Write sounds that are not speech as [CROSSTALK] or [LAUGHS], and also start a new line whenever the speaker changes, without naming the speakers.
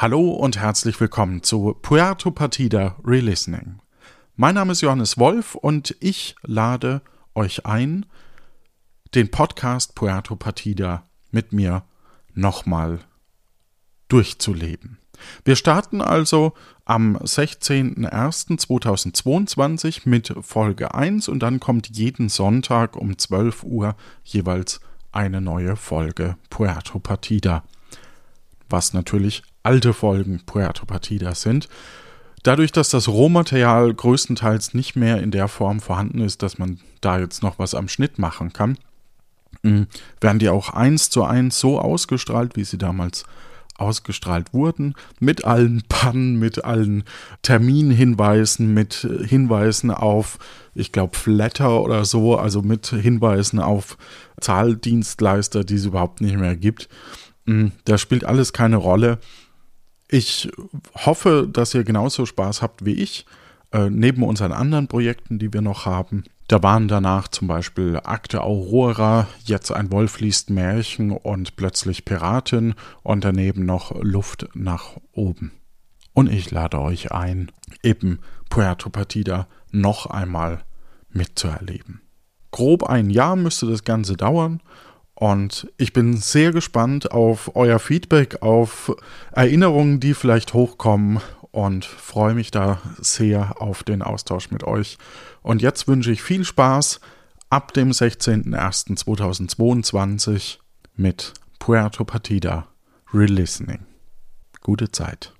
Hallo und herzlich willkommen zu Puerto Partida Relistening. Mein Name ist Johannes Wolf und ich lade euch ein, den Podcast Puerto Partida mit mir nochmal durchzuleben. Wir starten also am 16.01.2022 mit Folge 1 und dann kommt jeden Sonntag um 12 Uhr jeweils eine neue Folge Puerto Partida was natürlich alte Folgen Puerto Partida sind. Dadurch, dass das Rohmaterial größtenteils nicht mehr in der Form vorhanden ist, dass man da jetzt noch was am Schnitt machen kann, mm, werden die auch eins zu eins so ausgestrahlt, wie sie damals ausgestrahlt wurden, mit allen [LAUGHS] Pannen, mit allen Terminhinweisen, mit Hinweisen auf, ich glaube, Flatter oder so, also mit Hinweisen auf Zahldienstleister, die es überhaupt nicht mehr gibt. Mm, das spielt alles keine Rolle. Ich hoffe, dass ihr genauso Spaß habt wie ich, äh, neben unseren anderen Projekten, die wir noch haben. Da waren danach zum Beispiel Akte Aurora, jetzt ein Wolf liest Märchen und plötzlich Piratin und daneben noch Luft nach oben. Und ich lade euch ein, eben Puerto Partida noch einmal mitzuerleben. Grob ein Jahr müsste das Ganze dauern und ich bin sehr gespannt auf euer Feedback, auf Erinnerungen, die vielleicht hochkommen und freue mich da sehr auf den Austausch mit euch. Und jetzt wünsche ich viel Spaß ab dem 16.01.2022 mit Puerto Partida Relistening. Gute Zeit.